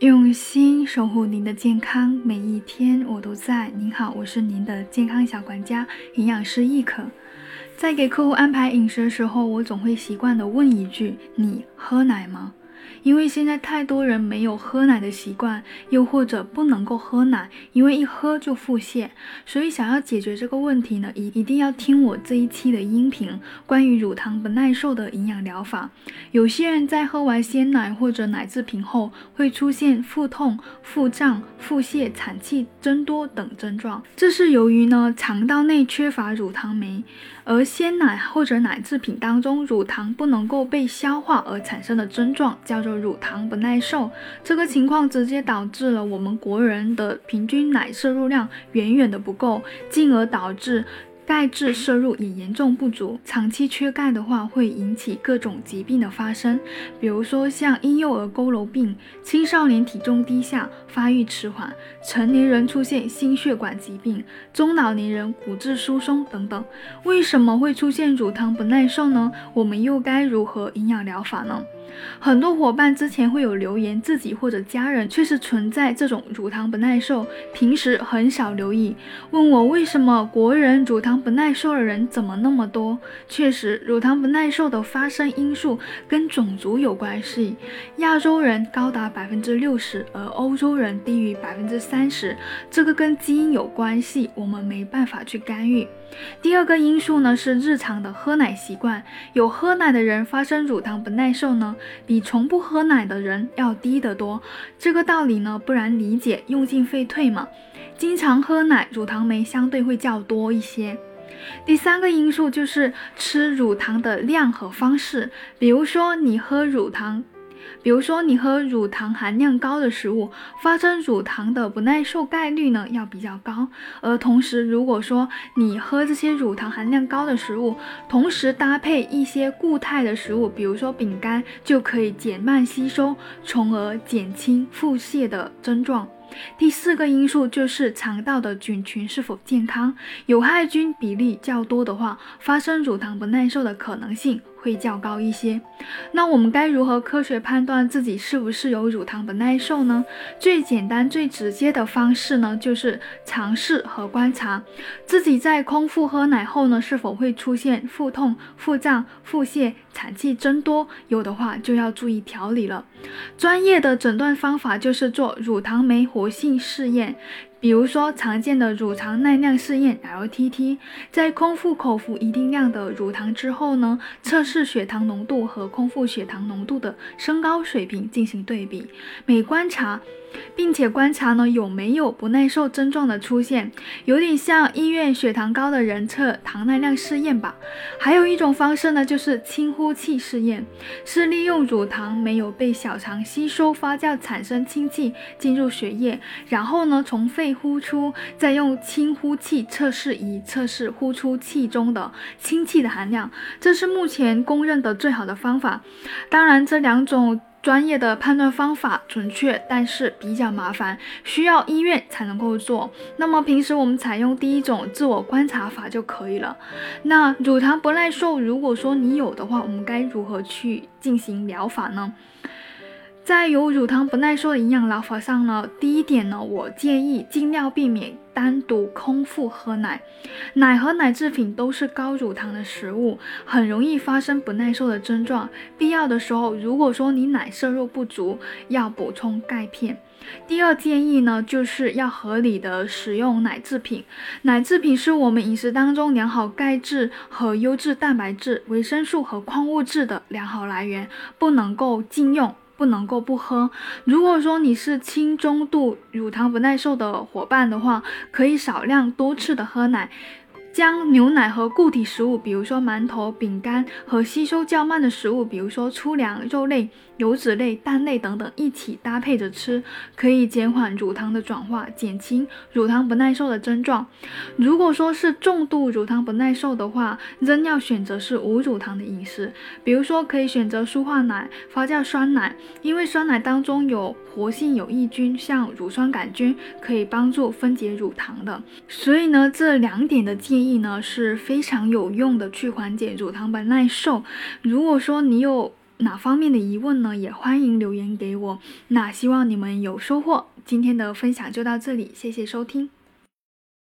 用心守护您的健康，每一天我都在。您好，我是您的健康小管家，营养师亦可。在给客户安排饮食的时候，我总会习惯的问一句：“你喝奶吗？”因为现在太多人没有喝奶的习惯，又或者不能够喝奶，因为一喝就腹泻，所以想要解决这个问题呢，一一定要听我这一期的音频，关于乳糖不耐受的营养疗法。有些人在喝完鲜奶或者奶制品后，会出现腹痛、腹胀、腹泻、产气增多等症状，这是由于呢肠道内缺乏乳糖酶，而鲜奶或者奶制品当中乳糖不能够被消化而产生的症状，叫做。乳糖不耐受这个情况，直接导致了我们国人的平均奶摄入量远远的不够，进而导致。钙质摄入也严重不足，长期缺钙的话会引起各种疾病的发生，比如说像婴幼儿佝偻病、青少年体重低下、发育迟缓、成年人出现心血管疾病、中老年人骨质疏松等等。为什么会出现乳糖不耐受呢？我们又该如何营养疗法呢？很多伙伴之前会有留言，自己或者家人确实存在这种乳糖不耐受，平时很少留意，问我为什么国人乳糖不耐受的人怎么那么多？确实，乳糖不耐受的发生因素跟种族有关系，亚洲人高达百分之六十，而欧洲人低于百分之三十，这个跟基因有关系，我们没办法去干预。第二个因素呢是日常的喝奶习惯，有喝奶的人发生乳糖不耐受呢，比从不喝奶的人要低得多。这个道理呢不然理解，用进废退嘛。经常喝奶，乳糖酶相对会较多一些。第三个因素就是吃乳糖的量和方式，比如说你喝乳糖。比如说，你喝乳糖含量高的食物，发生乳糖的不耐受概率呢要比较高。而同时，如果说你喝这些乳糖含量高的食物，同时搭配一些固态的食物，比如说饼干，就可以减慢吸收，从而减轻腹泻的症状。第四个因素就是肠道的菌群是否健康，有害菌比例较多的话，发生乳糖不耐受的可能性。会较高一些。那我们该如何科学判断自己是不是有乳糖不耐受呢？最简单、最直接的方式呢，就是尝试和观察自己在空腹喝奶后呢，是否会出现腹痛、腹胀、腹泻、产气增多。有的话，就要注意调理了。专业的诊断方法就是做乳糖酶活性试验。比如说常见的乳糖耐量试验 （LTT），在空腹口服一定量的乳糖之后呢，测试血糖浓度和空腹血糖浓度的升高水平进行对比，每观察。并且观察呢有没有不耐受症状的出现，有点像医院血糖高的人测糖耐量试验吧。还有一种方式呢，就是氢呼气试验，是利用乳糖没有被小肠吸收发酵产生氢气进入血液，然后呢从肺呼出，再用氢呼气测试仪测试呼出气中的氢气的含量。这是目前公认的最好的方法。当然，这两种。专业的判断方法准确，但是比较麻烦，需要医院才能够做。那么平时我们采用第一种自我观察法就可以了。那乳糖不耐受，如果说你有的话，我们该如何去进行疗法呢？在有乳糖不耐受的营养疗法上呢，第一点呢，我建议尽量避免单独空腹喝奶。奶和奶制品都是高乳糖的食物，很容易发生不耐受的症状。必要的时候，如果说你奶摄入不足，要补充钙片。第二建议呢，就是要合理的使用奶制品。奶制品是我们饮食当中良好钙质和优质蛋白质、维生素和矿物质的良好来源，不能够禁用。不能够不喝。如果说你是轻中度乳糖不耐受的伙伴的话，可以少量多次的喝奶。将牛奶和固体食物，比如说馒头、饼干和吸收较慢的食物，比如说粗粮、肉类、油脂类、蛋类等等一起搭配着吃，可以减缓乳糖的转化，减轻乳糖不耐受的症状。如果说是重度乳糖不耐受的话，仍要选择是无乳糖的饮食，比如说可以选择舒化奶、发酵酸奶，因为酸奶当中有活性有益菌，像乳酸杆菌，可以帮助分解乳糖的。所以呢，这两点的建议议。呢是非常有用的，去缓解乳糖不耐受。如果说你有哪方面的疑问呢？也欢迎留言给我。那希望你们有收获。今天的分享就到这里，谢谢收听。